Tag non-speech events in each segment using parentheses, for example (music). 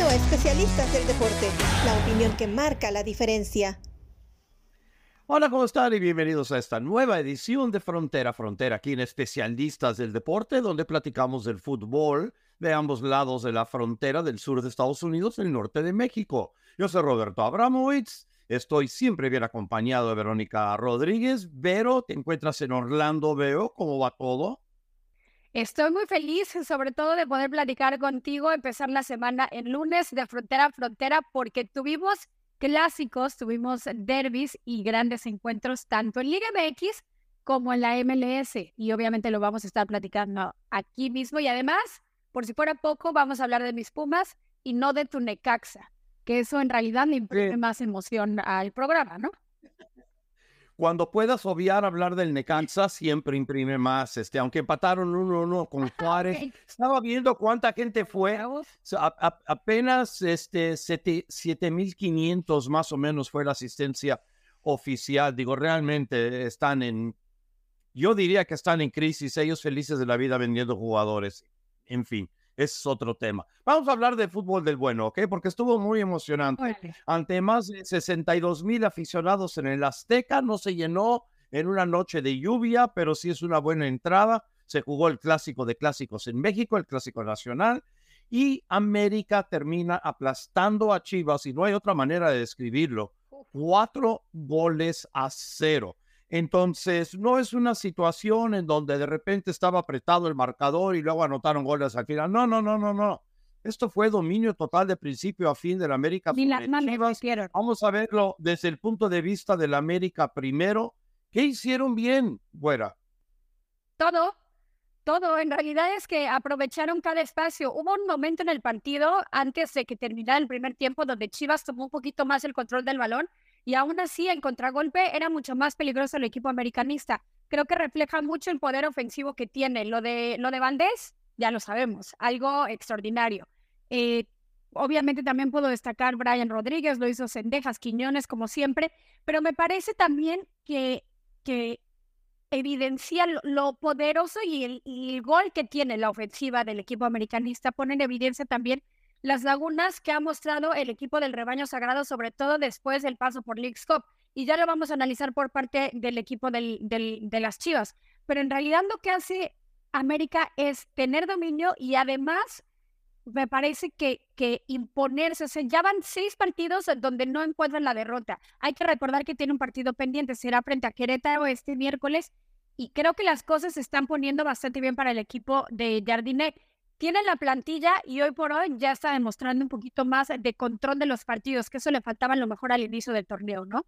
A Especialistas del Deporte, la opinión que marca la diferencia. Hola, ¿cómo están? Y bienvenidos a esta nueva edición de Frontera Frontera, aquí en Especialistas del Deporte, donde platicamos del fútbol de ambos lados de la frontera del sur de Estados Unidos y el norte de México. Yo soy Roberto Abramowitz, estoy siempre bien acompañado de Verónica Rodríguez. Vero, te encuentras en Orlando, veo, ¿cómo va todo? Estoy muy feliz, sobre todo de poder platicar contigo, empezar la semana en lunes de frontera a frontera, porque tuvimos clásicos, tuvimos derbis y grandes encuentros tanto en Liga MX como en la MLS. Y obviamente lo vamos a estar platicando aquí mismo. Y además, por si fuera poco, vamos a hablar de mis Pumas y no de tu Necaxa, que eso en realidad le imprime más emoción al programa, ¿no? Cuando puedas obviar hablar del Necaxa, siempre imprime más. Este, aunque empataron 1-1 con (laughs) Juárez, estaba viendo cuánta gente fue. apenas este, 7.500 más o menos fue la asistencia oficial. Digo, realmente están en, yo diría que están en crisis, ellos felices de la vida vendiendo jugadores. En fin. Es otro tema. Vamos a hablar de fútbol del bueno, ¿ok? Porque estuvo muy emocionante. Ante más de 62 mil aficionados en el Azteca, no se llenó en una noche de lluvia, pero sí es una buena entrada. Se jugó el clásico de clásicos en México, el clásico nacional, y América termina aplastando a Chivas, y no hay otra manera de describirlo, cuatro goles a cero. Entonces, no es una situación en donde de repente estaba apretado el marcador y luego anotaron goles al final. No, no, no, no, no. Esto fue dominio total de principio a fin del América. Vamos a verlo desde el punto de vista del América primero. ¿Qué hicieron bien, Güera? Todo, todo. En realidad es que aprovecharon cada espacio. Hubo un momento en el partido antes de que terminara el primer tiempo donde Chivas tomó un poquito más el control del balón y aún así en contragolpe era mucho más peligroso el equipo americanista. Creo que refleja mucho el poder ofensivo que tiene. Lo de, lo de Valdés, ya lo sabemos, algo extraordinario. Eh, obviamente también puedo destacar Brian Rodríguez, lo hizo Sendejas, Quiñones, como siempre, pero me parece también que, que evidencia lo, poderoso y el, y el, gol que tiene la ofensiva del equipo americanista, pone en evidencia también las lagunas que ha mostrado el equipo del rebaño sagrado, sobre todo después del paso por League's Cup. Y ya lo vamos a analizar por parte del equipo del, de las Chivas. Pero en realidad lo que hace América es tener dominio y además me parece que, que imponerse. O sea, ya van seis partidos donde no encuentran la derrota. Hay que recordar que tiene un partido pendiente, será frente a Querétaro este miércoles. Y creo que las cosas se están poniendo bastante bien para el equipo de Jardinet tiene la plantilla y hoy por hoy ya está demostrando un poquito más de control de los partidos, que eso le faltaba a lo mejor al inicio del torneo, ¿no?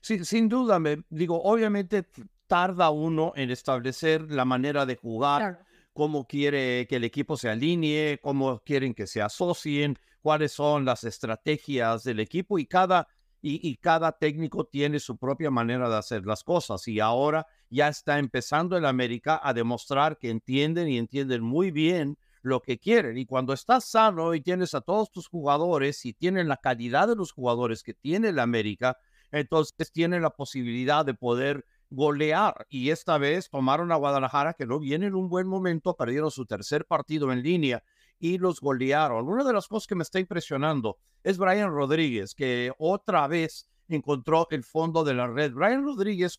Sí, sin duda, me digo, obviamente tarda uno en establecer la manera de jugar, cómo quiere que el equipo se alinee, cómo quieren que se asocien, cuáles son las estrategias del equipo y cada y, cada técnico tiene su propia manera de hacer las cosas. Y ahora ya está empezando el América a demostrar que entienden y entienden muy bien lo que quieren. Y cuando estás sano y tienes a todos tus jugadores y tienen la calidad de los jugadores que tiene el América, entonces tienen la posibilidad de poder golear. Y esta vez tomaron a Guadalajara, que no viene en un buen momento, perdieron su tercer partido en línea y los golearon. Una de las cosas que me está impresionando es Brian Rodríguez, que otra vez encontró el fondo de la red. Brian Rodríguez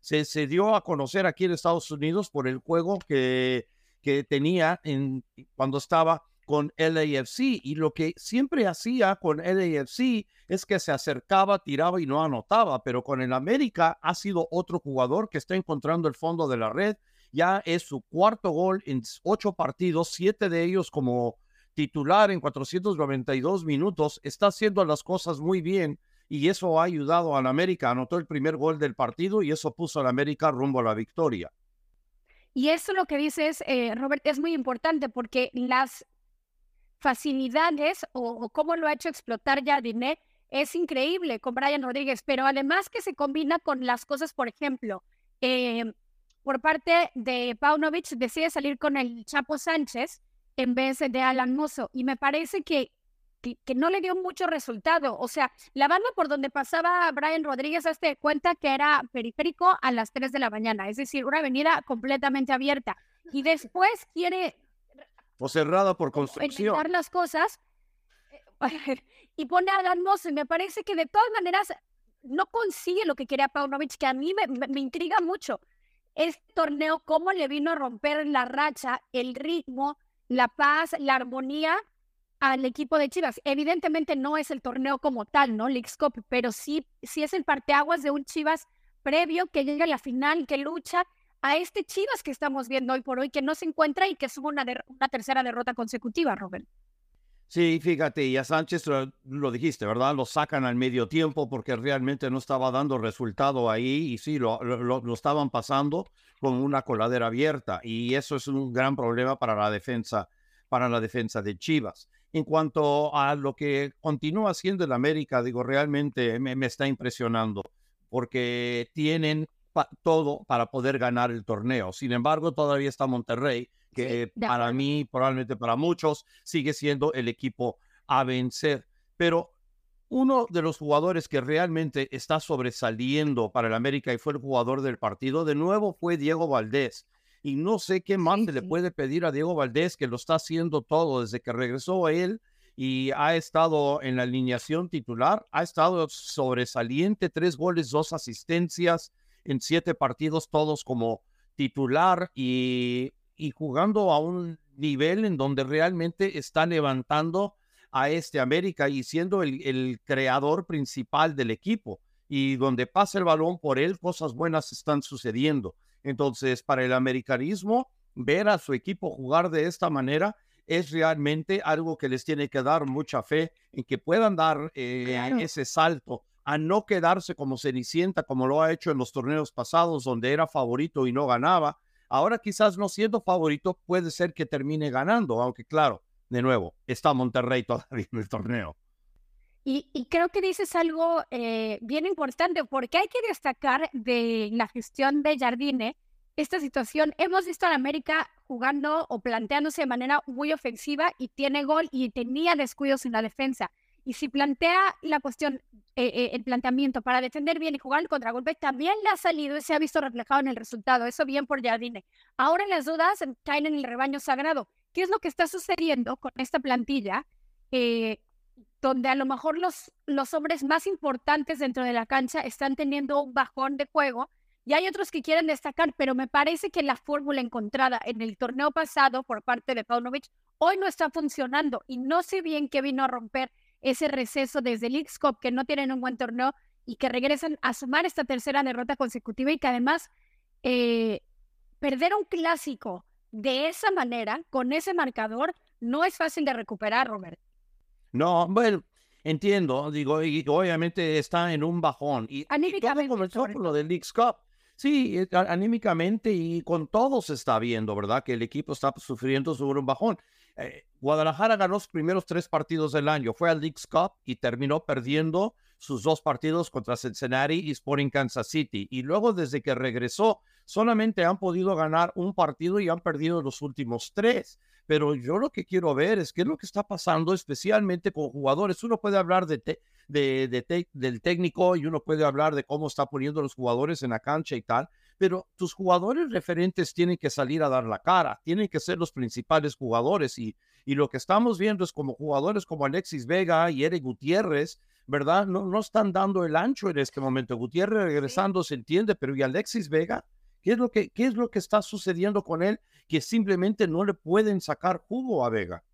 se, se dio a conocer aquí en Estados Unidos por el juego que, que tenía en, cuando estaba con LAFC y lo que siempre hacía con LAFC es que se acercaba, tiraba y no anotaba, pero con el América ha sido otro jugador que está encontrando el fondo de la red ya es su cuarto gol en ocho partidos, siete de ellos como titular en 492 minutos. Está haciendo las cosas muy bien y eso ha ayudado al América. Anotó el primer gol del partido y eso puso al América rumbo a la victoria. Y eso lo que dices, eh, Robert, es muy importante porque las facilidades o, cómo lo ha hecho explotar Jardinet es increíble con Brian Rodríguez, pero además que se combina con las cosas, por ejemplo, eh, por parte de Paunovic decide salir con el Chapo Sánchez en vez de Alan Mozo. Y me parece que, que, no le dio mucho resultado. O sea, la banda por donde pasaba Brian Rodríguez, hazte cuenta que era periférico a las 3 de la mañana, es decir, una avenida completamente abierta. Y después quiere... O cerrada por construcción. las cosas (laughs) y pone a Dan y Me parece que de todas maneras no consigue lo que quería Paunovic, que a mí me, me, intriga mucho. Este torneo, cómo le vino a romper la racha, el ritmo, la paz, la armonía al equipo de Chivas. Evidentemente no es el torneo como tal, ¿no? League Cup, pero sí, sí es el parteaguas de un Chivas previo que llega a la final, que lucha a este Chivas que estamos viendo hoy por hoy, que no se encuentra y que suma una, una tercera derrota consecutiva, Robert. Sí, fíjate, y a Sánchez lo, dijiste, ¿verdad? Lo sacan al medio tiempo porque realmente no estaba dando resultado ahí y sí, lo, lo, estaban pasando con una coladera abierta y eso es un gran problema para la defensa, para la defensa de Chivas. En cuanto a lo que continúa haciendo el América, digo, realmente me, me está impresionando porque tienen todo para poder ganar el torneo. Sin embargo, todavía está Monterrey, que para mí, probablemente para muchos, sigue siendo el equipo a vencer. Pero uno de los jugadores que realmente está sobresaliendo para el América y fue el jugador del partido, de nuevo fue Diego Valdés. Y no sé qué más le puede pedir a Diego Valdés, que lo está haciendo todo desde que regresó a él y ha estado en la alineación titular, ha estado sobresaliente, tres goles, dos asistencias en siete partidos, todos como titular y, y jugando a un nivel en donde realmente está levantando a este América y siendo el, el, creador principal del equipo. Y donde pasa el balón por él, cosas buenas están sucediendo. Entonces, para el americanismo, ver a su equipo jugar de esta manera es realmente algo que les tiene que dar mucha fe en que puedan dar eh, ese salto a no quedarse como Cenicienta, como lo ha hecho en los torneos pasados, donde era favorito y no ganaba. Ahora quizás no siendo favorito, puede ser que termine ganando, aunque claro, de nuevo, está Monterrey (laughs) todavía en el torneo. Y, creo que dices algo eh, bien importante, porque hay que destacar de la gestión de Jardine esta situación. Hemos visto a América jugando o planteándose de manera muy ofensiva y tiene gol y tenía descuidos en la defensa. Y si plantea la cuestión, eh, eh, el planteamiento para defender bien y jugar el contragolpe, también le ha salido y se ha visto reflejado en el resultado. Eso bien por Jardine. Ahora las dudas caen en el rebaño sagrado. ¿Qué es lo que está sucediendo con esta plantilla? Eh, donde a lo mejor los, los hombres más importantes dentro de la cancha están teniendo un bajón de juego y hay otros que quieren destacar, pero me parece que la fórmula encontrada en el torneo pasado por parte de Paunovic hoy no está funcionando y no sé bien qué vino a romper ese receso desde el x que no tienen un buen torneo y que regresan a sumar esta tercera derrota consecutiva y que además eh, perder un clásico de esa manera, con ese marcador, no es fácil de recuperar, Robert. No, bueno, entiendo, digo, y obviamente está en un bajón. Y, y todo comenzó por lo del Leagues Cup. Sí, eh, anímicamente y con todo se está viendo, ¿verdad? Que el equipo está sufriendo sobre un bajón. Eh, Guadalajara ganó los primeros tres partidos del año, fue al Leagues Cup y terminó perdiendo sus dos partidos contra Cincinnati y Sporting Kansas City. Y luego, desde que regresó, solamente han podido ganar un partido y han perdido los últimos tres. Pero yo lo que quiero ver es qué es lo que está pasando, especialmente con jugadores. Uno puede hablar de, de, del técnico y uno puede hablar de cómo está poniendo los jugadores en la cancha y tal, pero tus jugadores referentes tienen que salir a dar la cara, tienen que ser los principales jugadores y, y lo que estamos viendo es como jugadores como Alexis Vega y Eric Gutiérrez, ¿verdad? No, no están dando el ancho en este momento. Gutiérrez regresando se entiende, pero ¿y Alexis Vega? ¿Qué es, lo que, ¿Qué es lo que está sucediendo con él que simplemente no le pueden sacar jugo a Vega?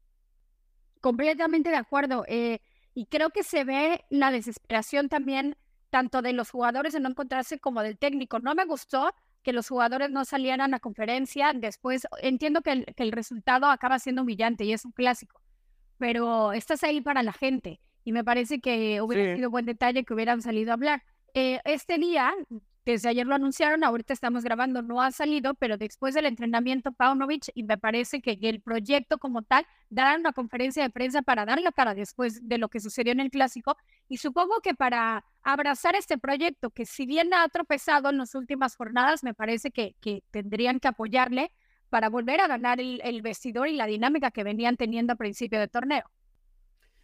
Completamente de acuerdo. Eh, y creo que se ve la desesperación también tanto de los jugadores de no encontrarse como del técnico. No me gustó que los jugadores no salieran a conferencia. Después entiendo que el, resultado acaba siendo humillante y es un clásico, pero estás ahí para la gente y me parece que hubiera sido buen detalle que hubieran salido a hablar. Eh, este día, desde ayer lo anunciaron, ahorita estamos grabando, no ha salido, pero después del entrenamiento Paunovic, y me parece que el proyecto como tal, darán una conferencia de prensa para dar la cara después de lo que sucedió en el clásico, y supongo que para abrazar este proyecto, que si bien ha tropezado en las últimas jornadas, me parece que, tendrían que apoyarle para volver a ganar el, el vestidor y la dinámica que venían teniendo a principio de torneo.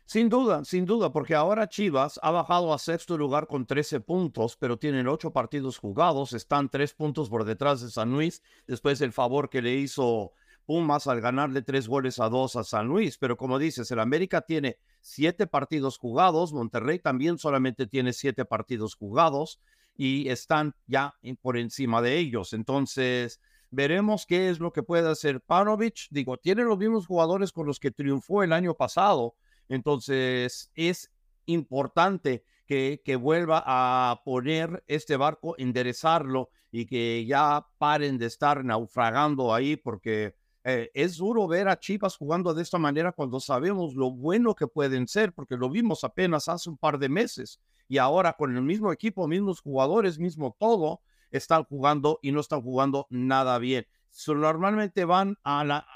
Sin duda, sin duda, porque ahora Chivas ha bajado a sexto lugar con 13 puntos, pero tienen ocho partidos jugados, están tres puntos por detrás de San Luis, después del favor que le hizo Pumas al ganarle tres goles a dos a San Luis. Pero como dices, el América tiene siete partidos jugados, Monterrey también solamente tiene siete partidos jugados y están ya por encima de ellos. Entonces, veremos qué es lo que puede hacer Panovich. Digo, tiene los mismos jugadores con los que triunfó el año pasado. Entonces, es importante que, que vuelva a poner este barco, enderezarlo y que ya paren de estar naufragando ahí porque eh, es duro ver a Chivas jugando de esta manera cuando sabemos lo bueno que pueden ser, porque lo vimos apenas hace un par de meses y ahora con el mismo equipo, mismos jugadores, mismo todo, están jugando y no están jugando nada bien. normalmente van a,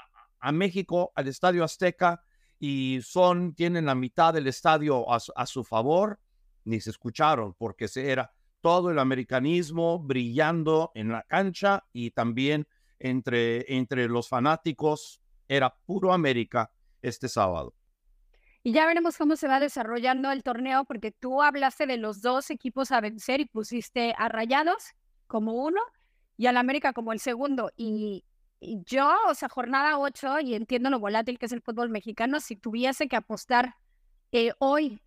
México, al Estadio Azteca, y son, tienen la mitad del estadio a, a su favor, ni se escucharon, porque se era todo el americanismo brillando en la cancha y también entre, entre los fanáticos. Era puro América este sábado. Y ya veremos cómo se va desarrollando el torneo, porque tú hablaste de los dos equipos a vencer y pusiste a Rayados como uno y al América como el segundo. Y, yo, o sea, jornada 8, y entiendo lo volátil que es el fútbol mexicano, si tuviese que apostar eh, hoy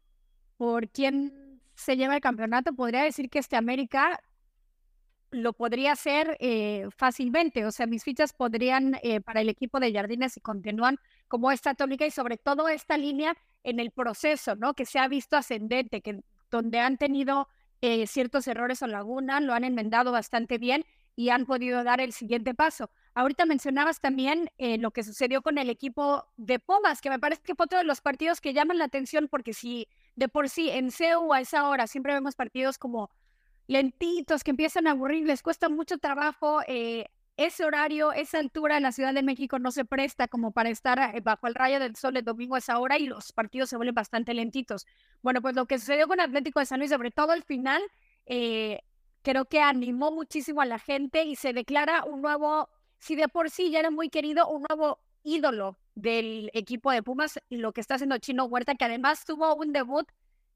por quién se lleva el campeonato, podría decir que este América lo podría hacer eh, fácilmente. O sea, mis fichas podrían eh, para el equipo de Jardines si continúan como esta tónica y sobre todo esta línea en el proceso, ¿no? Que se ha visto ascendente, que donde han tenido eh, ciertos errores o lagunas, lo han enmendado bastante bien y han podido dar el siguiente paso. Ahorita mencionabas también lo que sucedió con el equipo de Pumas, que me parece que fue otro de los partidos que llaman la atención porque si de por sí en CEU a esa hora siempre vemos partidos como lentitos, que empiezan a aburrir, les cuesta mucho trabajo. Eh, ese horario, esa altura en la Ciudad de México no se presta como para estar eh, bajo el rayo del sol el domingo a esa hora y los partidos se vuelven bastante lentitos. Bueno, pues lo que sucedió con Atlético de San Luis, sobre todo al final, eh, creo que animó muchísimo a la gente y se declara un nuevo, si de por sí ya era muy querido, un nuevo ídolo del equipo de Pumas, lo que está haciendo Chino Huerta, que además tuvo un debut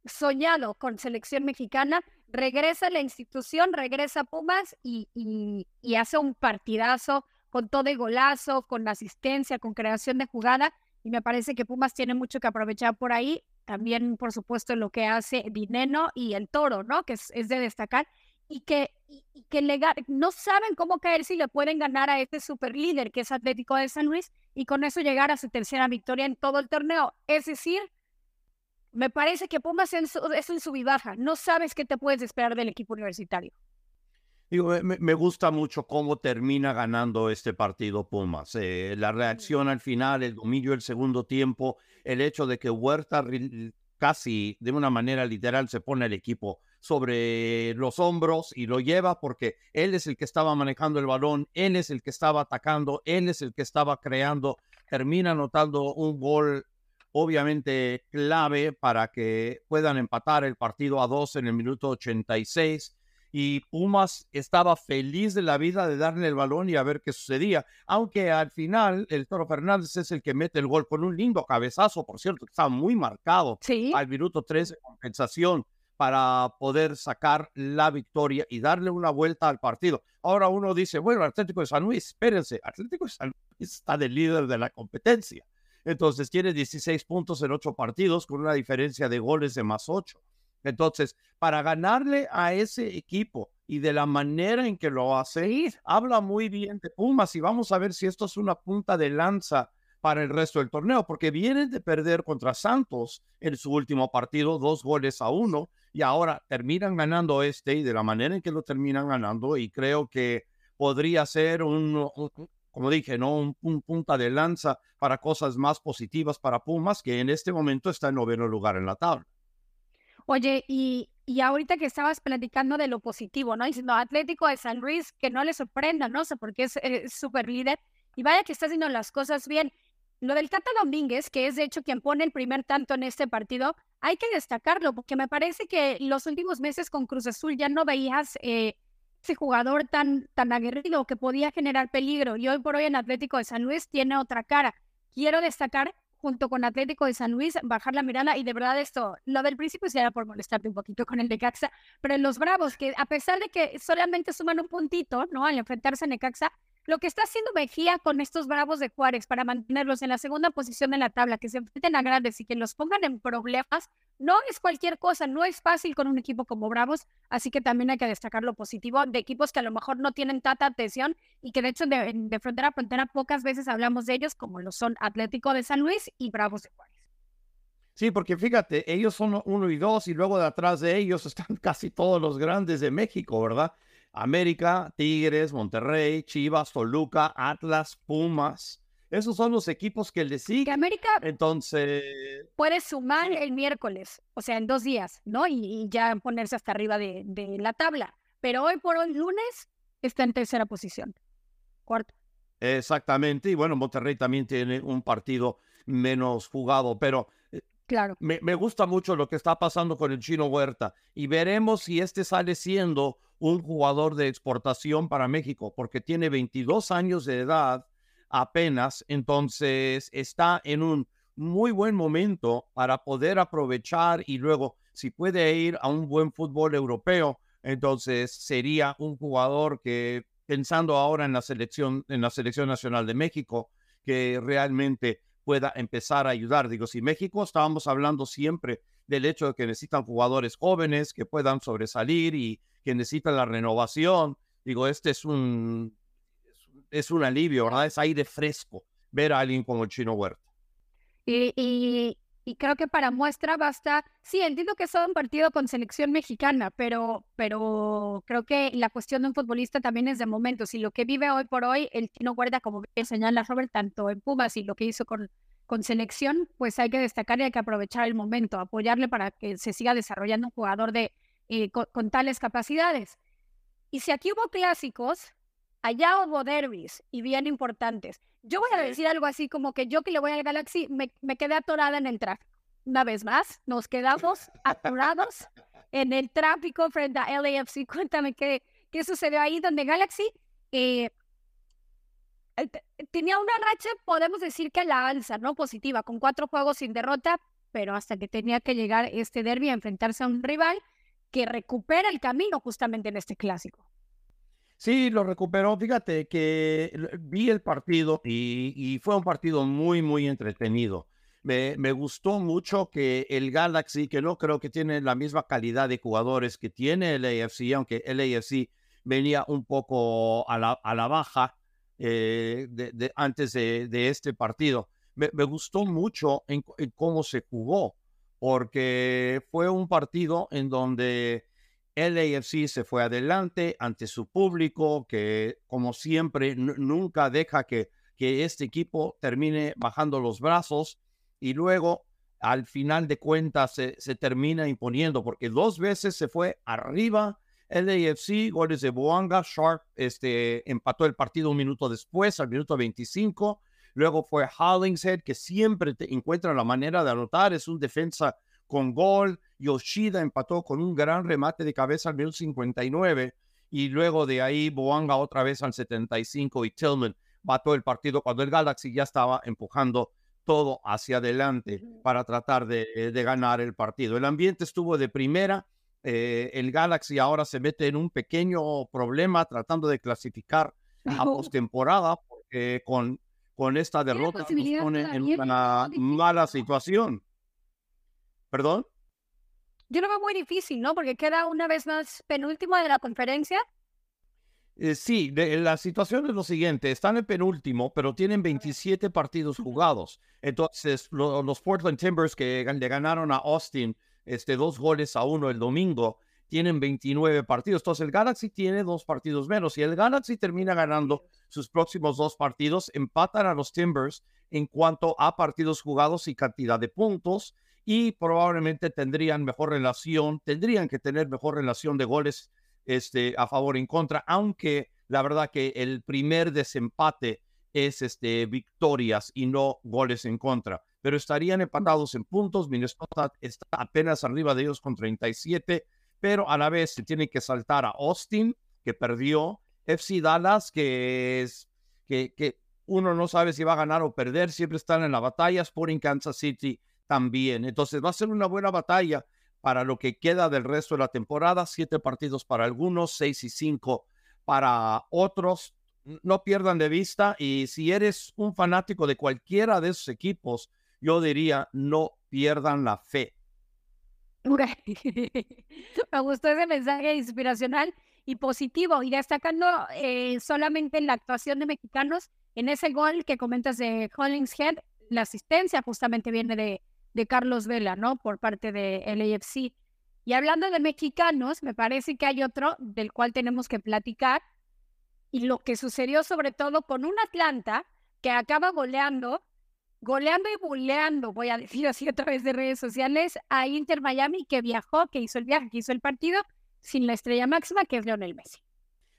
soñado con selección mexicana, regresa a la institución, regresa a Pumas y, y, hace un partidazo con todo el golazo, con asistencia, con creación de jugada. Y me parece que Pumas tiene mucho que aprovechar por ahí. También, por supuesto, lo que hace Dineno y el Toro, ¿no? Que es, de destacar. Y que, y, que no saben cómo caer si le pueden ganar a este super líder que es Atlético de San Luis y con eso llegar a su tercera victoria en todo el torneo. Es decir, me parece que Pumas es en su baja. No sabes qué te puedes esperar del equipo universitario. Digo, me, gusta mucho cómo termina ganando este partido Pumas. Eh, la reacción al final, el dominio del segundo tiempo, el hecho de que Huerta casi de una manera literal se pone el equipo sobre los hombros y lo lleva porque él es el que estaba manejando el balón, él es el que estaba atacando, él es el que estaba creando, termina anotando un gol obviamente clave para que puedan empatar el partido a dos en el minuto 86. Y Pumas estaba feliz de la vida de darle el balón y a ver qué sucedía. Aunque al final el Toro Fernández es el que mete el gol con un lindo cabezazo, por cierto, que estaba muy marcado al minuto 3 de compensación para poder sacar la victoria y darle una vuelta al partido. Ahora uno dice, bueno, Atlético de San Luis, espérense, Atlético de San Luis está de líder de la competencia. Entonces tiene 16 puntos en 8 partidos con una diferencia de goles de más 8. Entonces, para ganarle a ese equipo y de la manera en que lo hace, habla muy bien de Pumas y vamos a ver si esto es una punta de lanza para el resto del torneo, porque vienen de perder contra Santos en su último partido, dos goles a uno, y ahora terminan ganando este y de la manera en que lo terminan ganando, y creo que podría ser un, como dije, ¿no? Un, punta de lanza para cosas más positivas para Pumas, que en este momento está en noveno lugar en la tabla. Oye, y, y ahorita que estabas platicando de lo positivo, ¿no? Diciendo Atlético de San Luis, que no le sorprenda, ¿no? sé, porque es súper líder. Y vaya que está haciendo las cosas bien. Lo del Tata Domínguez, que es de hecho quien pone el primer tanto en este partido, hay que destacarlo, porque me parece que los últimos meses con Cruz Azul ya no veías eh, ese jugador tan, tan aguerrido que podía generar peligro y hoy por hoy en Atlético de San Luis tiene otra cara. Quiero destacar junto con Atlético de San Luis, bajar la mirada y de verdad esto, lo del principio se era por molestarte un poquito con el Necaxa, pero en los Bravos, que a pesar de que solamente suman un puntito, ¿no? Al enfrentarse a Necaxa, lo que está haciendo Mejía con estos Bravos de Juárez para mantenerlos en la segunda posición en la tabla, que se enfrenten a grandes y que los pongan en problemas, no es cualquier cosa, no es fácil con un equipo como Bravos, así que también hay que destacar lo positivo de equipos que a lo mejor no tienen tanta atención y que de hecho de, de frontera a frontera pocas veces hablamos de ellos, como lo son Atlético de San Luis y Bravos de Juárez. Sí, porque fíjate, ellos son uno y dos y luego de atrás de ellos están (laughs) casi todos los grandes de México, ¿verdad? América, Tigres, Monterrey, Chivas, Toluca, Atlas, Pumas. Esos son los equipos que le siguen. Que América Entonces, puede sumar el miércoles, o sea, en dos días, ¿no? Y, y ya ponerse hasta arriba de, de, la tabla. Pero hoy por hoy, lunes, está en tercera posición. Cuarto. Exactamente. Y bueno, Monterrey también tiene un partido menos jugado, pero Claro. Me, me, gusta mucho lo que está pasando con el chino Huerta y veremos si este sale siendo un jugador de exportación para México, porque tiene 22 años de edad apenas, entonces está en un muy buen momento para poder aprovechar y luego si puede ir a un buen fútbol europeo, entonces sería un jugador que pensando ahora en la selección en la selección nacional de México que realmente pueda empezar a ayudar. Digo, si México estábamos hablando siempre del hecho de que necesitan jugadores jóvenes que puedan sobresalir y que necesitan la renovación. Digo, este es un, es un alivio, ¿verdad? Es aire fresco ver a alguien como el Chino Huerta. Y, y, y, creo que para muestra basta, sí, entiendo que es un partido con selección mexicana, pero, pero creo que la cuestión de un futbolista también es de momentos y lo que vive hoy por hoy el Chino Huerta, como señala Robert, tanto en Pumas y lo que hizo con, con selección, pues hay que destacar y hay que aprovechar el momento, apoyarle para que se siga desarrollando un jugador de, eh, con, con, tales capacidades. Y si aquí hubo clásicos, allá hubo derbis y bien importantes. Yo voy a decir algo así como que yo que le voy al Galaxy me, me quedé atorada en el tráfico. Una vez más, nos quedamos atorados en el tráfico frente a LAFC. (laughs) Cuéntame qué, qué sucedió ahí donde Galaxy eh, tenía una racha, podemos decir que a la alza, ¿no? Positiva, con cuatro juegos sin derrota, pero hasta que tenía que llegar este derby a enfrentarse a un rival que recupera el camino justamente en este clásico. Sí, lo recuperó. Fíjate que vi el partido y, fue un partido muy, muy entretenido. Me, me, gustó mucho que el Galaxy, que no creo que tiene la misma calidad de jugadores que tiene el AFC, aunque el AFC venía un poco a la, a la baja eh, de, antes de, este partido. Me, me gustó mucho en cómo se jugó porque fue un partido en donde el AFC se fue adelante ante su público, que como siempre nunca deja que, que este equipo termine bajando los brazos y luego al final de cuentas se, termina imponiendo, porque dos veces se fue arriba el AFC, goles de Boanga, Sharp este, empató el partido un minuto después, al minuto 25, Luego fue Hollingshead, que siempre te encuentra la manera de anotar, es un defensa con gol. Yoshida empató con un gran remate de cabeza al minuto 59. Y luego de ahí, Boanga otra vez al 75 y Tillman mató el partido cuando el Galaxy ya estaba empujando todo hacia adelante para tratar de, de ganar el partido. El ambiente estuvo de primera. Eh, el Galaxy ahora se mete en un pequeño problema tratando de clasificar a (laughs) postemporada porque con con esta derrota nos pone en una mala situación. ¿Perdón? Yo lo veo muy difícil, ¿no? Porque queda una vez más penúltimo de la conferencia. Eh, sí, de, la situación es lo siguiente, están en penúltimo, pero tienen 27 partidos jugados. Entonces, lo, los Portland Timbers que le ganaron a Austin este, dos goles a uno el domingo, tienen 29 partidos. Entonces el Galaxy tiene dos partidos menos. Y el Galaxy termina ganando sus próximos dos partidos, empatan a los Timbers en cuanto a partidos jugados y cantidad de puntos. Y probablemente tendrían mejor relación, tendrían que tener mejor relación de goles este, a favor en contra, aunque la verdad que el primer desempate es este, victorias y no goles en contra. Pero estarían empatados en puntos. Minnesota está apenas arriba de ellos con 37 pero a la vez se tiene que saltar a Austin, que perdió, FC Dallas, que es que, uno no sabe si va a ganar o perder, siempre están en la batalla, Sporting Kansas City también. Entonces va a ser una buena batalla para lo que queda del resto de la temporada, siete partidos para algunos, seis y cinco para otros. no pierdan de vista y si eres un fanático de cualquiera de esos equipos, yo diría no pierdan la fe. (laughs) Me gustó ese mensaje inspiracional y positivo y destacando eh, solamente en la actuación de mexicanos en ese gol que comentas de Hollingshead, la asistencia justamente viene de, de Carlos Vela, ¿no? Por parte de LAFC. Y hablando de mexicanos, me parece que hay otro del cual tenemos que platicar y lo que sucedió sobre todo con un Atlanta que acaba goleando, goleando y buleando, voy a decir así a través de redes sociales, a Inter Miami que viajó, que hizo el viaje, que hizo el partido sin la estrella máxima que es Lionel Messi.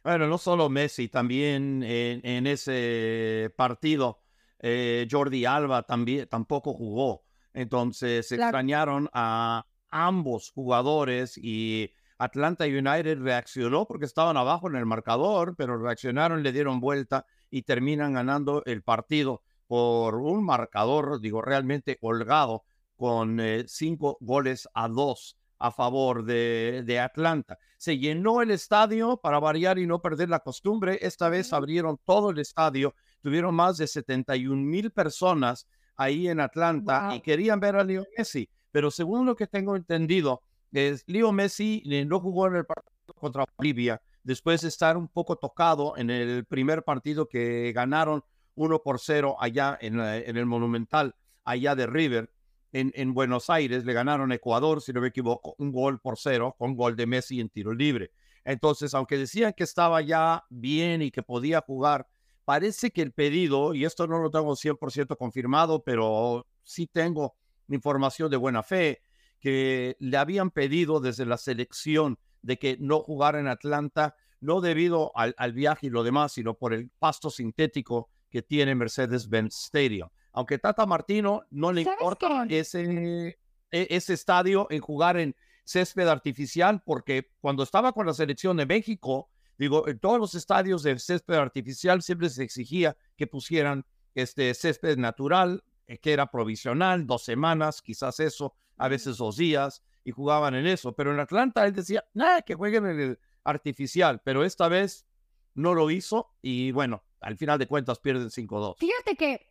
Bueno, no solo Messi, también en, ese partido eh, Jordi Alba también tampoco jugó. Entonces se extrañaron a ambos jugadores y Atlanta United reaccionó porque estaban abajo en el marcador, pero reaccionaron, le dieron vuelta y terminan ganando el partido por un marcador, digo, realmente holgado, con eh, cinco goles a dos a favor de, de, Atlanta. Se llenó el estadio para variar y no perder la costumbre. Esta vez abrieron todo el estadio, tuvieron más de 71 mil personas ahí en Atlanta y querían ver a Leo Messi. Pero según lo que tengo entendido, es, Leo Messi eh, no jugó en el partido contra Bolivia después de estar un poco tocado en el primer partido que ganaron 1 por 0 allá en, en el Monumental, allá de River. En, en, Buenos Aires le ganaron a Ecuador, si no me equivoco, un gol por cero con gol de Messi en tiro libre. Entonces, aunque decían que estaba ya bien y que podía jugar, parece que el pedido, y esto no lo tengo 100% confirmado, pero sí tengo información de buena fe, que le habían pedido desde la selección de que no jugara en Atlanta, no debido al, viaje y lo demás, sino por el pasto sintético que tiene Mercedes-Benz Stadium. Aunque Tata Martino no le importa ese, e, ese estadio en jugar en césped artificial, porque cuando estaba con la selección de México, digo, en todos los estadios de césped artificial siempre se exigía que pusieran este césped natural, eh, que era provisional, dos semanas, quizás eso, a veces dos días, y jugaban en eso. Pero en Atlanta él decía, nada, que jueguen en el artificial, pero esta vez no lo hizo y bueno, al final de cuentas pierden 5-2. Fíjate que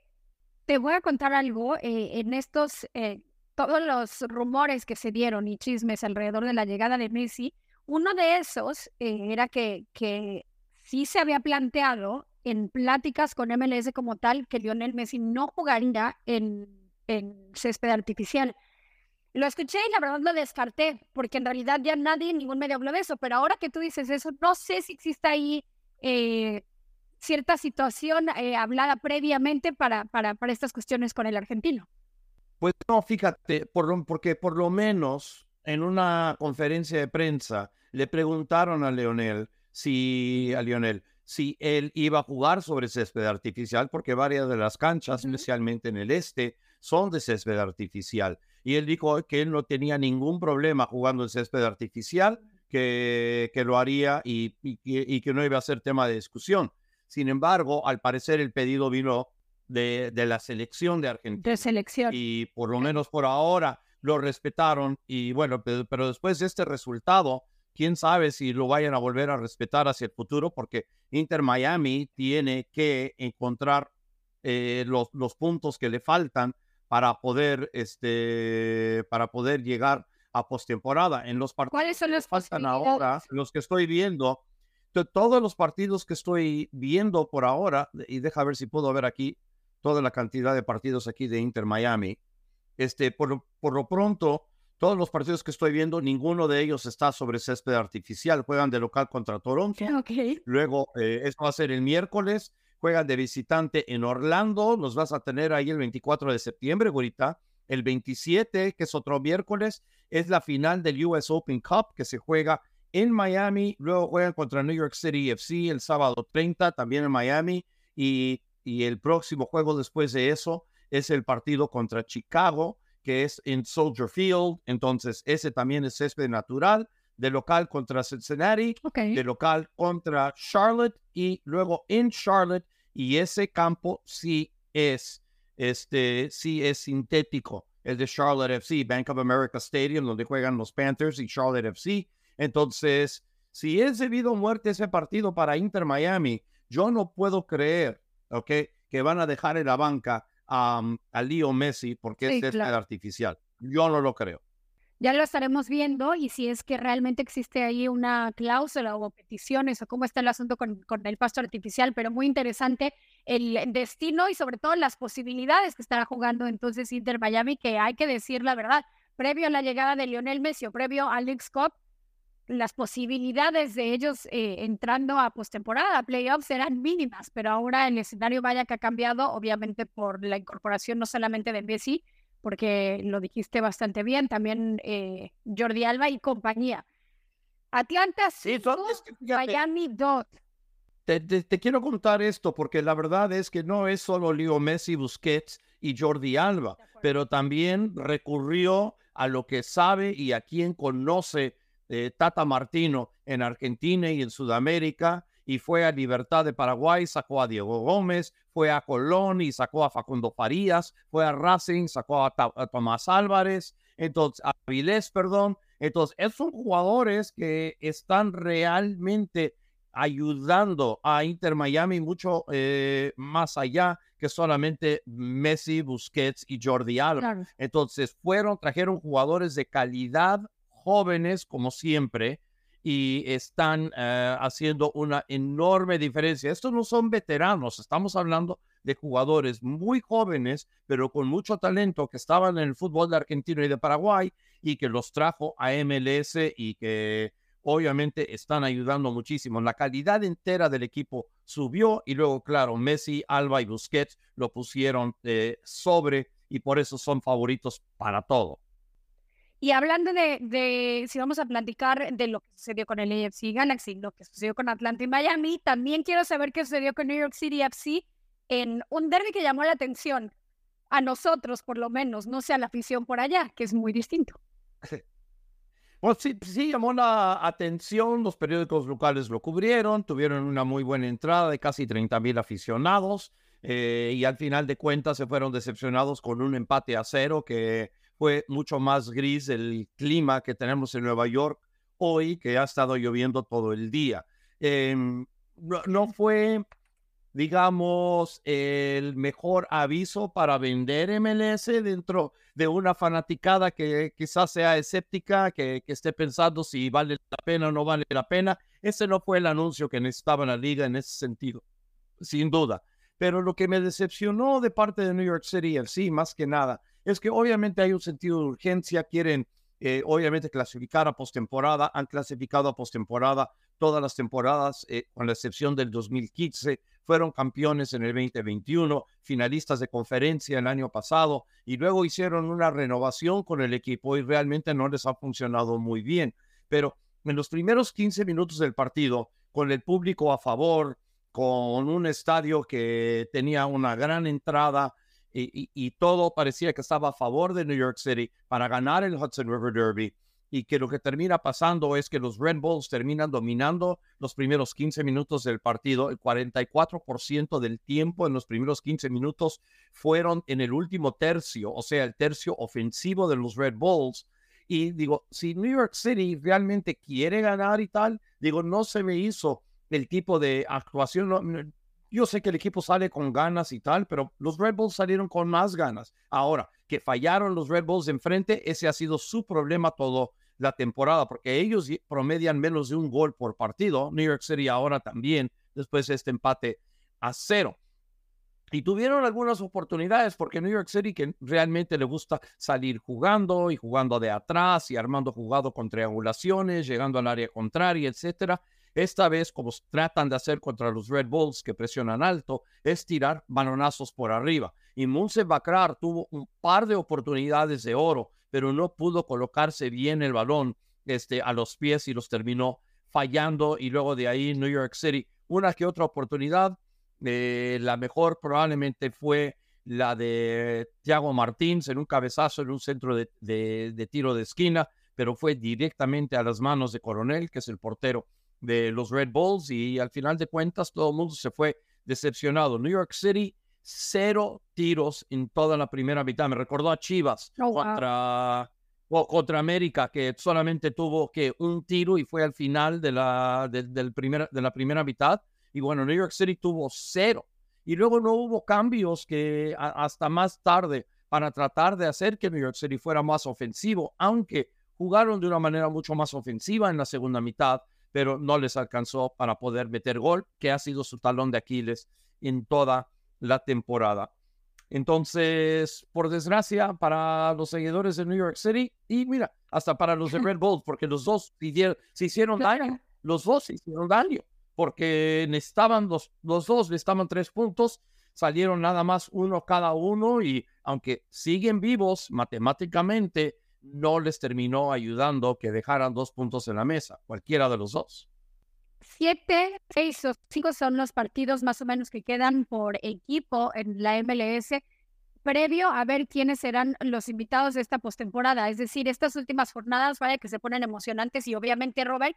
te voy a contar algo eh, en estos, eh, todos los rumores que se dieron y chismes alrededor de la llegada de Messi. Uno de esos era que, que sí se había planteado en pláticas con MLS como tal que Lionel Messi no jugaría en, en césped artificial. Lo escuché y la verdad lo descarté, porque en realidad ya nadie, ningún medio habló de eso, pero ahora que tú dices eso, no sé si existe ahí eh, cierta situación eh, hablada previamente para, para, para estas cuestiones con el argentino. Pues no, fíjate, por lo, porque por lo menos en una conferencia de prensa le preguntaron a Leonel si, a Lionel, si él iba a jugar sobre césped artificial, porque varias de las canchas, especialmente en el este, son de césped artificial. Y él dijo que él no tenía ningún problema jugando en césped artificial, que, que lo haría y, y, que no iba a ser tema de discusión. Sin embargo, al parecer el pedido vino de, de la selección de Argentina. De selección. Y por lo menos por ahora lo respetaron. Y bueno, pero después de este resultado, quién sabe si lo vayan a volver a respetar hacia el futuro, porque Inter Miami tiene que encontrar eh, los, los puntos que le faltan para poder, este, para poder llegar a postemporada. En los partidos ¿Cuáles son los que faltan ahora, los que estoy viendo, todos los partidos que estoy viendo por ahora, y deja ver si puedo ver aquí toda la cantidad de partidos aquí de Inter Miami. Este, por, por lo pronto, todos los partidos que estoy viendo, ninguno de ellos está sobre césped artificial. Juegan de local contra Toronto. Okay. Luego, eh, esto va a ser el miércoles. Juegan de visitante en Orlando. Los vas a tener ahí el 24 de septiembre, ahorita. El 27, que es otro miércoles, es la final del US Open Cup que se juega en Miami. Luego juegan contra New York City FC el sábado 30, también en Miami. Y, y el próximo juego después de eso es el partido contra Chicago que es en Soldier Field. Entonces, ese también es césped natural, de local contra Cincinnati, de local contra Charlotte y luego en Charlotte. Y ese campo sí es, este, sí es sintético, el de Charlotte FC, Bank of America Stadium, donde juegan los Panthers y Charlotte FC. Entonces, si es debido a muerte ese partido para Inter Miami, Yo no puedo creer, ¿ok? Que van a dejar en la banca a, a Leo Messi porque es artificial. Yo no lo creo. Ya lo estaremos viendo y si es que realmente existe ahí una cláusula o peticiones o cómo está el asunto con, el pasto artificial, pero muy interesante el destino y sobre todo las posibilidades que estará jugando entonces Inter Miami, que hay que decir la verdad, previo a la llegada de Lionel Messi o previo a Alex Cup, las posibilidades de ellos eh, entrando a postemporada, playoffs, eran mínimas, pero ahora el escenario vaya que ha cambiado, obviamente por la incorporación no solamente de Messi, porque lo dijiste bastante bien, también eh, Jordi Alba y compañía. Atlanta sí, Miami te, quiero contar esto porque la verdad es que no es solo Leo Messi, Busquets y Jordi Alba, pero también recurrió a lo que sabe y a quien conoce eh, Tata Martino en Argentina y en Sudamérica, y fue a Libertad de Paraguay, sacó a Diego Gómez, fue a Colón y sacó a Facundo Farías, fue a Racing, sacó a, Tomás Álvarez, entonces a Vilés, perdón. Entonces, esos son jugadores que están realmente ayudando a Inter Miami mucho eh, más allá que solamente Messi, Busquets y Jordi Alba. Entonces fueron, trajeron jugadores de calidad jóvenes como siempre y están eh, haciendo una enorme diferencia. Estos no son veteranos, estamos hablando de jugadores muy jóvenes, pero con mucho talento que estaban en el fútbol de Argentina y de Paraguay y que los trajo a MLS y que obviamente están ayudando muchísimo. La calidad entera del equipo subió y luego, claro, Messi, Alba y Busquets lo pusieron eh, sobre y por eso son favoritos para todo. Y hablando de, si vamos a platicar de lo que sucedió con el AFC Galaxy, lo que sucedió con Atlanta y Miami, también quiero saber qué sucedió con New York City FC en un derby que llamó la atención a nosotros, por lo menos, no sea la afición por allá, que es muy distinto. Bueno, (laughs) sí, sí, llamó la atención, los periódicos locales lo cubrieron, tuvieron una muy buena entrada de casi 30 mil aficionados eh, y al final de cuentas se fueron decepcionados con un empate a cero que fue mucho más gris el clima que tenemos en Nueva York hoy, que ha estado lloviendo todo el día. Em, no, fue, digamos, el mejor aviso para vender MLS dentro de una fanaticada que quizás sea escéptica, que, que esté pensando si vale la pena o no vale la pena. Ese no fue el anuncio que necesitaba la liga en ese sentido, sin duda. Pero lo que me decepcionó de parte de New York City FC, más que nada, es que obviamente hay un sentido de urgencia, quieren eh, obviamente clasificar a postemporada, han clasificado a postemporada todas las temporadas, eh, con la excepción del 2015, fueron campeones en el 2021, finalistas de conferencia el año pasado, y luego hicieron una renovación con el equipo y realmente no les ha funcionado muy bien. Pero en los primeros 15 minutos del partido, con el público a favor, con un estadio que tenía una gran entrada, y, todo parecía que estaba a favor de New York City para ganar el Hudson River Derby y que lo que termina pasando es que los Red Bulls terminan dominando los primeros 15 minutos del partido. El 44% del tiempo en los primeros 15 minutos fueron en el último tercio, o sea, el tercio ofensivo de los Red Bulls. Y digo, si New York City realmente quiere ganar y tal, digo, no se me hizo el tipo de actuación. Yo sé que el equipo sale con ganas y tal, pero los Red Bulls salieron con más ganas. Ahora, que fallaron los Red Bulls enfrente, ese ha sido su problema toda la temporada, porque ellos promedian menos de un gol por partido. New York City ahora también, después de este empate a cero. Y tuvieron algunas oportunidades porque New York City, que realmente le gusta salir jugando y jugando de atrás y armando jugado con triangulaciones, llegando al área contraria, etcétera. Esta vez, como tratan de hacer contra los Red Bulls que presionan alto, es tirar balonazos por arriba. Y Munse Bakrar tuvo un par de oportunidades de oro, pero no pudo colocarse bien el balón este, a los pies y los terminó fallando. Y luego de ahí, New York City, una que otra oportunidad. Eh, la mejor probablemente fue la de Thiago Martins en un cabezazo en un centro de, de tiro de esquina, pero fue directamente a las manos de Coronel, que es el portero de los Red Bulls y al final de cuentas todo el mundo se fue decepcionado. New York City, cero tiros en toda la primera mitad. Me recordó a Chivas oh, contra, contra América, que solamente tuvo que un tiro y fue al final de la, del de la primera mitad. Y bueno, New York City tuvo cero. Y luego no hubo cambios que hasta más tarde para tratar de hacer que New York City fuera más ofensivo, aunque jugaron de una manera mucho más ofensiva en la segunda mitad, pero no les alcanzó para poder meter gol, que ha sido su talón de Aquiles en toda la temporada. Entonces, por desgracia, para los seguidores de New York City, y mira, hasta para los de (laughs) Red Bulls, porque los dos pidieron, se hicieron daño, los dos se hicieron daño, porque necesitaban, los, los dos necesitaban tres puntos, salieron nada más uno cada uno, y aunque siguen vivos matemáticamente, no les terminó ayudando que dejaran dos puntos en la mesa, cualquiera de los dos. Siete, seis o cinco son los partidos más o menos que quedan por equipo en la MLS previo a ver quiénes serán los invitados de esta postemporada. Es decir, estas últimas jornadas, vaya que se ponen emocionantes y obviamente, Robert,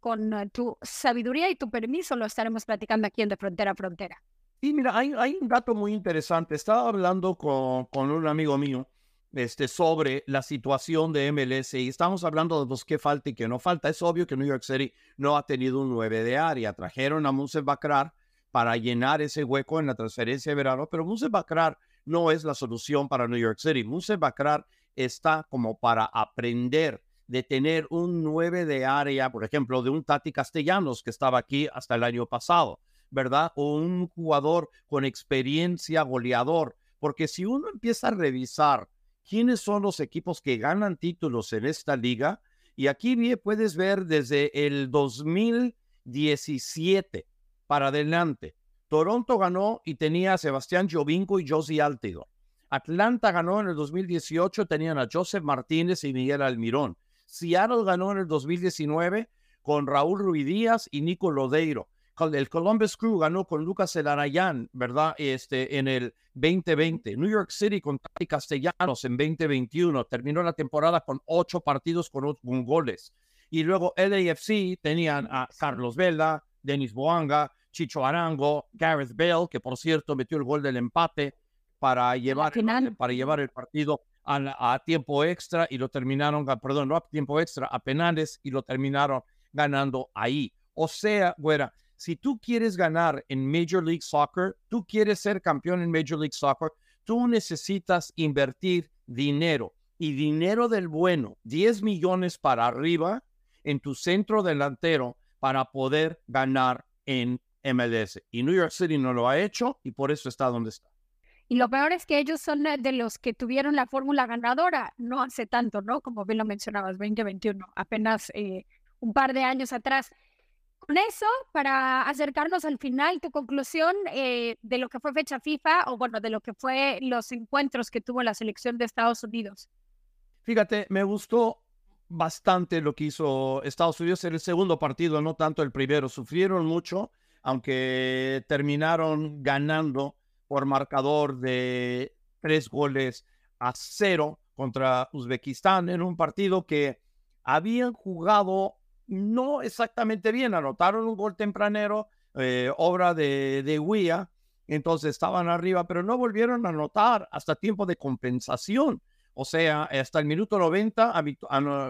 con eh, tu sabiduría y tu permiso lo estaremos platicando aquí en De Frontera a Frontera. Y mira, hay, hay un dato muy interesante. Estaba hablando con, con un amigo mío este, sobre la situación de MLS y estamos hablando de los que falta y que no falta. Es obvio que New York City no ha tenido un 9 de área. Trajeron a Muse Bakrar para llenar ese hueco en la transferencia de verano, pero Muse Bakrar no es la solución para New York City. Muse Bakrar está como para aprender de tener un 9 de área, por ejemplo, de un Tati Castellanos que estaba aquí hasta el año pasado, ¿verdad? O un jugador con experiencia goleador. Porque si uno empieza a revisar quiénes son los equipos que ganan títulos en esta liga. Y aquí puedes ver desde el 2017 para adelante. Toronto ganó y tenía a Sebastián Jovinko y Josie Altido. Atlanta ganó en el 2018, tenían a Joseph Martínez y Miguel Almirón. Seattle ganó en el 2019 con Raúl Ruidíaz y Nico Lodeiro el Columbus Crew ganó con Lucas Elarayán, ¿verdad? Este, en el 2020. New York City con Tati Castellanos en 2021. Terminó la temporada con ocho partidos con, con goles. Y luego LAFC tenían a Carlos Vela, Denis Boanga, Chicho Arango, Gareth Bale, que por cierto metió el gol del empate para llevar, para llevar el partido a, a, tiempo extra y lo terminaron, perdón, no a tiempo extra, a penales y lo terminaron ganando ahí. O sea, güera, si tú quieres ganar en Major League Soccer, tú quieres ser campeón en Major League Soccer, tú necesitas invertir dinero y dinero del bueno, 10 millones para arriba en tu centro delantero para poder ganar en MLS. Y New York City no lo ha hecho y por eso está donde está. Y lo peor es que ellos son de los que tuvieron la fórmula ganadora no hace tanto, ¿no? Como bien lo mencionabas, 2021, apenas eh, un par de años atrás. Con eso, para acercarnos al final, tu conclusión eh, de lo que fue fecha FIFA o bueno, de lo que fue los encuentros que tuvo la selección de Estados Unidos. Fíjate, me gustó bastante lo que hizo Estados Unidos en el segundo partido, no tanto el primero. Sufrieron mucho, aunque terminaron ganando por marcador de tres goles a cero contra Uzbekistán en un partido que habían jugado no exactamente bien. Anotaron un gol tempranero, eh, obra de, de Guía, entonces estaban arriba, pero no volvieron a anotar hasta tiempo de compensación. O sea, hasta el minuto 90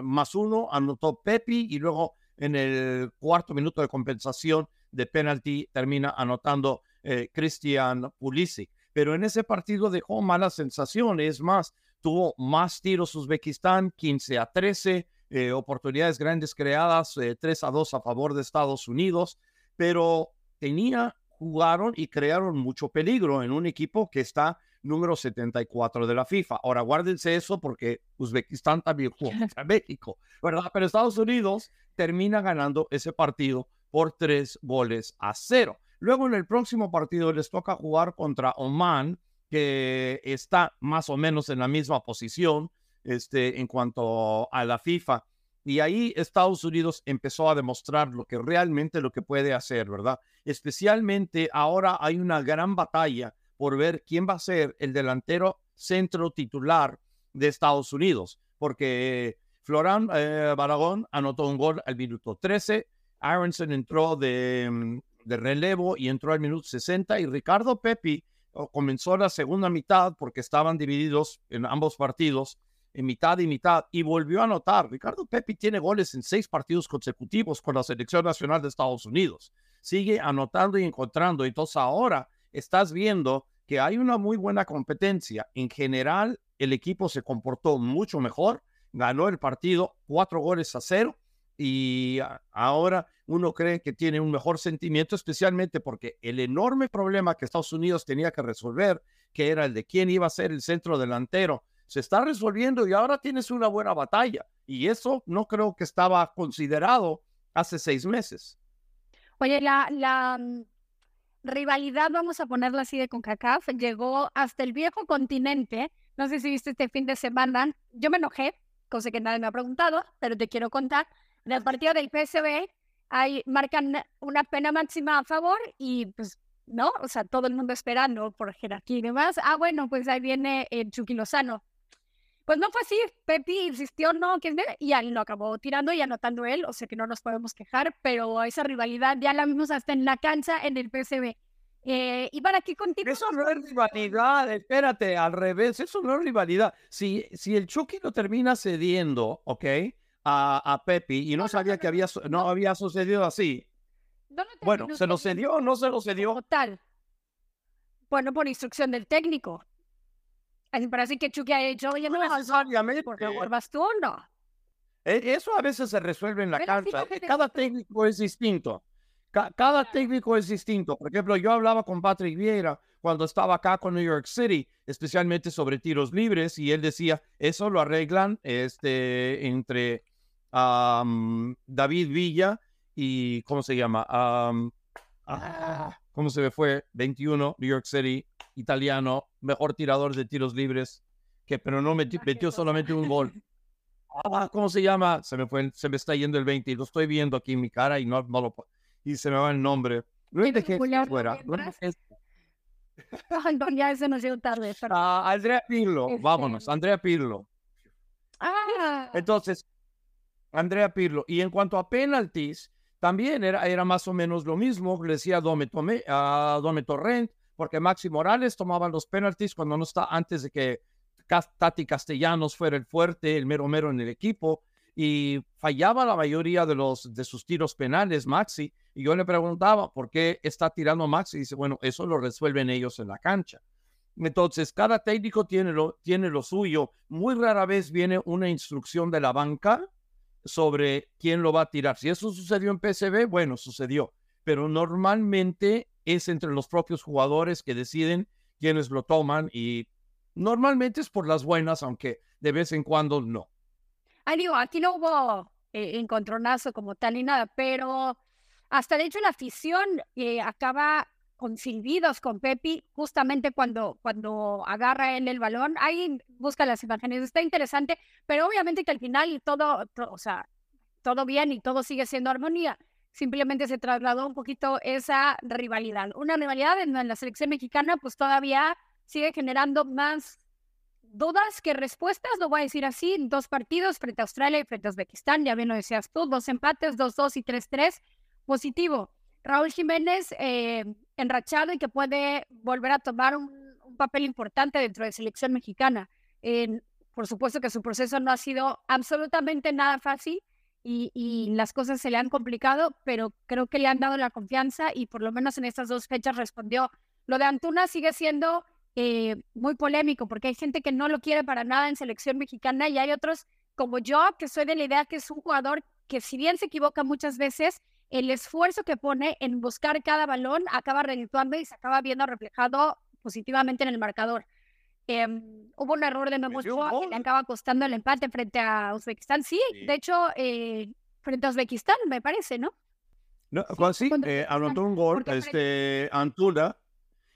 más uno anotó Pepi y luego en el cuarto minuto de compensación de penalti termina anotando eh, Christian Pulisic. Pero en ese partido dejó malas sensaciones, más, tuvo más tiros Uzbekistán, 15 a 13, eh, oportunidades grandes creadas, 3 eh, a 2 a favor de Estados Unidos, pero tenía, jugaron y crearon mucho peligro en un equipo que está número 74 de la FIFA. Ahora guárdense eso porque Uzbekistán también jugó contra México, ¿verdad? Pero Estados Unidos termina ganando ese partido por tres goles a cero. Luego en el próximo partido les toca jugar contra Oman, que está más o menos en la misma posición, este, en cuanto a la FIFA. Y ahí Estados Unidos empezó a demostrar lo que realmente lo que puede hacer, ¿verdad? Especialmente ahora hay una gran batalla por ver quién va a ser el delantero centro titular de Estados Unidos, porque Florán eh, Baragón anotó un gol al minuto 13, Aronson entró de, mm, de, relevo y entró al minuto 60 y Ricardo Pepi oh, comenzó la segunda mitad porque estaban divididos en ambos partidos en mitad y mitad y volvió a anotar. Ricardo Pepi tiene goles en seis partidos consecutivos con la selección nacional de Estados Unidos. sigue anotando y encontrando. Entonces ahora estás viendo que hay una muy buena competencia. En general, el equipo se comportó mucho mejor, ganó el partido cuatro goles a cero y ahora uno cree que tiene un mejor sentimiento, especialmente porque el enorme problema que Estados Unidos tenía que resolver, que era el de quién iba a ser el centro delantero, se está resolviendo y ahora tienes una buena batalla. Y eso no creo que estaba considerado hace seis meses. Oye, la, la mm, rivalidad, vamos a ponerla así de CONCACAF, llegó hasta el viejo continente. No sé si viste este fin de semana. Yo me enojé, cosa que nadie me ha preguntado, pero te quiero contar. En el partido del PSV, hay, marcan una pena máxima a favor y pues no, o sea, todo el mundo esperando por jerarquía y demás. Ah, bueno, pues ahí viene el Chucky Lozano. Pues no fue así, Pepi insistió, no, que y ahí lo acabó tirando y anotando él, o sea que no nos podemos quejar, pero esa rivalidad ya la vimos hasta en la cancha en el PCB. Eh, y para qué contigo. Eso no es rivalidad, espérate, al revés, eso no es rivalidad. Si, si el Chucky lo termina cediendo, ¿ok? A, a Pepi y no, sabía que había, no había sucedido así. bueno, ¿se lo cedió o no se lo cedió? Total. Bueno, por instrucción del técnico. Así parece que Chucky ha hecho, oye, no, necesariamente. Tú no. E, eso a veces se resuelve en la cancha. Cada técnico es distinto. Cada técnico es distinto. Por ejemplo, yo hablaba con Patrick Vieira cuando estaba acá con New York City, especialmente sobre tiros libres, y él decía, eso lo arreglan este, entre David Villa y, ¿cómo se llama? Ah, ¿Cómo se me fue? 21, New York City, italiano, mejor tirador de tiros libres, que pero no metió, metió solamente un gol. Ah, ¿Cómo se llama? Se me fue, se me está yendo el 20 y lo estoy viendo aquí en mi cara y no, no lo y se me va el nombre. No dejé fuera. No, (laughs) ya ese nos llegó tarde. Ah, Andrea Pirlo, este vámonos, Andrea Pirlo. Ah. Entonces, Andrea Pirlo. Y en cuanto a penalties, también era, era más o menos lo mismo, le decía Dome, a Dome Torrent, porque Maxi Morales tomaba los penalties cuando no está antes de que Tati Castellanos fuera el fuerte, el mero mero en el equipo, y fallaba la mayoría de, los, de sus tiros penales, Maxi. Y yo le preguntaba, ¿por qué está tirando Maxi? Y dice, bueno, eso lo resuelven ellos en la cancha. Entonces, cada técnico tiene lo, tiene lo suyo. Muy rara vez viene una instrucción de la banca sobre quién lo va a tirar. Si eso sucedió en PCB, bueno, sucedió. Pero normalmente es entre los propios jugadores que deciden quiénes lo toman y normalmente es por las buenas, aunque de vez en cuando no. Ah, aquí no hubo eh, encontronazo como tal ni nada, pero hasta de hecho la afición eh, acaba con silbidos con Pepi justamente cuando, cuando agarra él el balón. Ahí busca las imágenes, está interesante, pero obviamente que al final todo, o sea, todo bien y todo sigue siendo armonía simplemente se trasladó un poquito esa rivalidad. Una rivalidad en la selección mexicana pues todavía sigue generando más dudas que respuestas, lo voy a decir así, dos partidos frente a Australia y frente a Uzbekistán, ya bien lo decías tú, dos empates, dos, dos y tres, tres, positivo. Raúl Jiménez eh, enrachado y que puede volver a tomar un, papel importante dentro de selección mexicana. por supuesto que su proceso no ha sido absolutamente nada fácil, y, las cosas se le han complicado, pero creo que le han dado la confianza y por lo menos en estas dos fechas respondió. Lo de Antuna sigue siendo eh, muy polémico porque hay gente que no lo quiere para nada en selección mexicana y hay otros como yo que soy de la idea que es un jugador que si bien se equivoca muchas veces, el esfuerzo que pone en buscar cada balón acaba redituando y se acaba viendo reflejado positivamente en el marcador. Em, hubo un error de Memo que le acaba costando el empate frente a Uzbekistán. Sí, de hecho, eh, frente a Uzbekistán, me parece, ¿no? No, sí, eh, anotó un gol, este, Antula.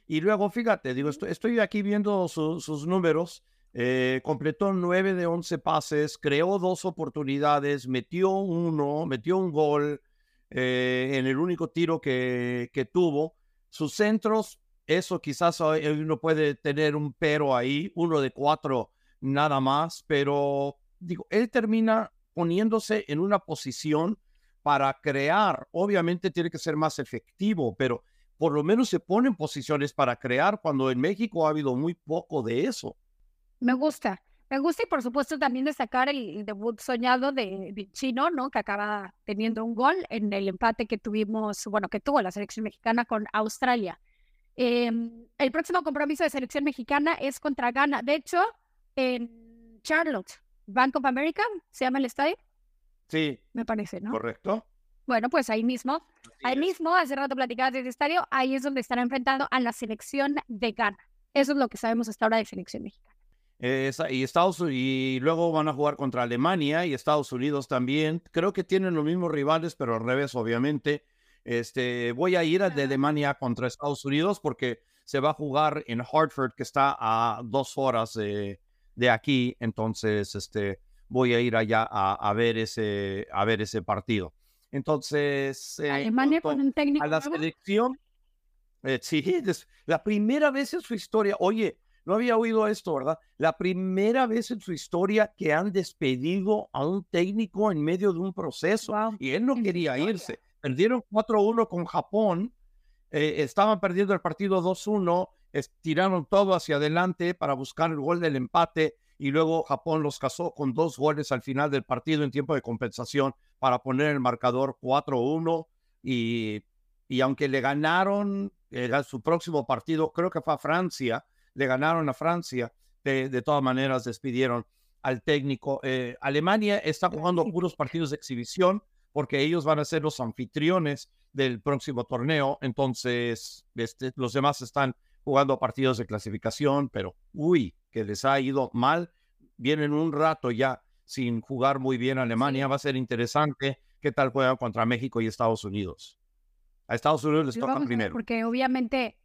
Y luego, fíjate, digo, estoy, aquí viendo sus números. Eh, completó nueve de once pases, creó dos oportunidades, metió uno, metió un gol en el único tiro que, que tuvo. Sus centros eso quizás uno puede tener un pero ahí, uno de cuatro nada más, pero digo, él termina poniéndose en una posición para crear. Obviamente tiene que ser más efectivo, pero por lo menos se pone en posiciones para crear cuando en México ha habido muy poco de eso. Me gusta. Me gusta y por supuesto también destacar el, debut soñado de, Chino, ¿no? Que acaba teniendo un gol en el empate que tuvimos, bueno, que tuvo la selección mexicana con Australia. Em, el próximo compromiso de selección mexicana es contra Ghana. De hecho, en Charlotte, Bank of America, ¿se llama el estadio? Sí. Me parece, ¿no? Correcto. Bueno, pues ahí mismo, ahí mismo, hace rato platicabas de ese estadio, ahí es donde estará enfrentando a la selección de Ghana. Eso es lo que sabemos hasta ahora de selección mexicana y Estados y luego van a jugar contra Alemania y Estados Unidos también. Creo que tienen los mismos rivales, pero al revés, obviamente. Este, voy a ir a de Alemania contra Estados Unidos porque se va a jugar en Hartford, que está a dos horas de, de aquí. Entonces, este, voy a ir allá a, ver ese, a ver ese partido. Entonces, eh, Alemania con un técnico. A la selección, eh, sí, (laughs) es la primera vez en su historia. Oye, no había oído esto, ¿verdad? La primera vez en su historia que han despedido a un técnico en medio de un proceso y él no quería irse. Perdieron 4-1 con Japón, eh, estaban perdiendo el partido 2-1, tiraron todo hacia adelante para buscar el gol del empate y luego Japón los casó con dos goles al final del partido en tiempo de compensación para poner el marcador 4-1 y, y aunque le ganaron era su próximo partido, creo que fue a Francia, le ganaron a Francia, de, todas maneras despidieron al técnico. Eh, Alemania está jugando (laughs) puros partidos de exhibición porque ellos van a ser los anfitriones del próximo torneo, entonces este, los demás están jugando partidos de clasificación, pero uy, que les ha ido mal. Vienen un rato ya sin jugar muy bien Alemania. Va a ser interesante qué tal juegan contra México y Estados Unidos. A Estados Unidos les toca primero. Porque obviamente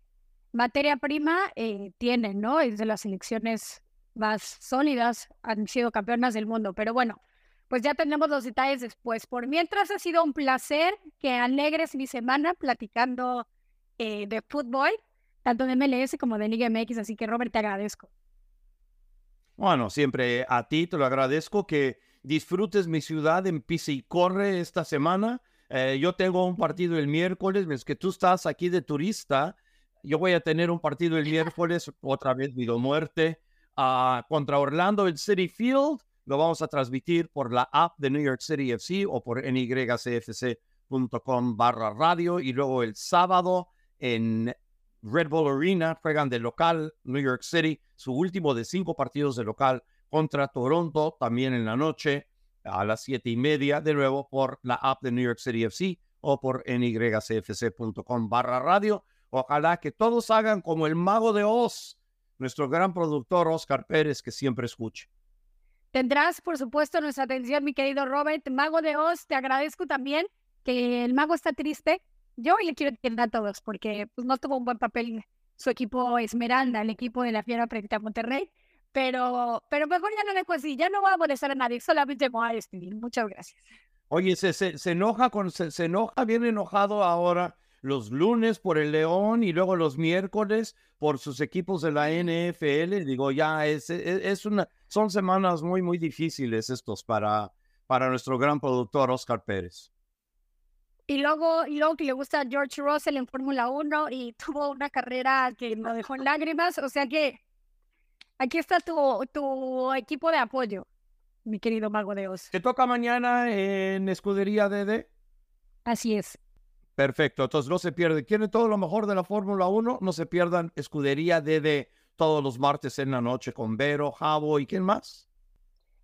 materia prima eh, tienen, ¿no? Es de las selecciones más sólidas, han sido campeonas del mundo. Pero bueno, pues ya tenemos los detalles después. Por mientras ha sido un placer que alegres mi semana platicando eh, de fútbol, tanto de MLS como de Liga MX. Así que Robert, te agradezco. Bueno, siempre a ti te lo agradezco que disfrutes mi ciudad en Pisa y Corre esta semana. Eh, yo tengo un partido el miércoles, es que tú estás aquí de turista yo voy a tener un partido el miércoles, otra vez vida muerte, uh, contra Orlando el City Field. Lo vamos a transmitir por la app de New York City FC o por nycfc.com barra radio. Y luego el sábado en Red Bull Arena juegan de local New York City, su último de cinco partidos de local contra Toronto, también en la noche a las siete y media, de nuevo por la app de New York City FC o por nycfc.com barra radio. Ojalá que todos hagan como el mago de Oz, nuestro gran productor Oscar Pérez, que siempre escuche. Tendrás, por supuesto, nuestra atención, mi querido Robert. Mago de Oz, te agradezco también que el mago está triste. Yo le quiero entender a todos porque pues, no tuvo un buen papel su equipo Esmeralda, el equipo de la Fiera frente a Monterrey. Pero, pero mejor ya no le así, ya no voy a molestar a nadie, solamente voy a despedir. Muchas gracias. Oye, se, se, enoja con, se, se, enoja bien enojado ahora los lunes por el León y luego los miércoles por sus equipos de la NFL. Digo, ya es, e, es, una, son semanas muy, muy difíciles estos para, para nuestro gran productor Oscar Pérez. Y luego, y luego que le gusta George Russell en Fórmula 1 y tuvo una carrera que lo dejó en lágrimas. O sea que aquí está tu, tu equipo de apoyo, mi querido Mago de Oz. ¿Te toca mañana en Escudería DD? Así es. Perfecto, entonces no se pierde. ¿Quieren todo lo mejor de la Fórmula 1? No se pierdan Escudería DD todos los martes en la noche con Vero, Javo y quién más.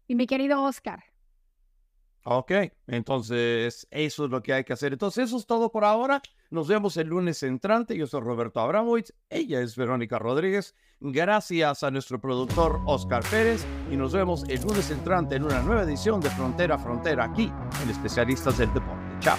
Y mi querido Oscar. Ok, entonces eso es lo que hay que hacer. Entonces eso es todo por ahora. Nos vemos el lunes entrante. Yo soy Roberto Abramovich. Ella es Verónica Rodríguez. Gracias a nuestro productor Oscar Pérez. Y nos vemos el lunes entrante en una nueva edición de Frontera a Frontera aquí en Especialistas del Deporte. Chao.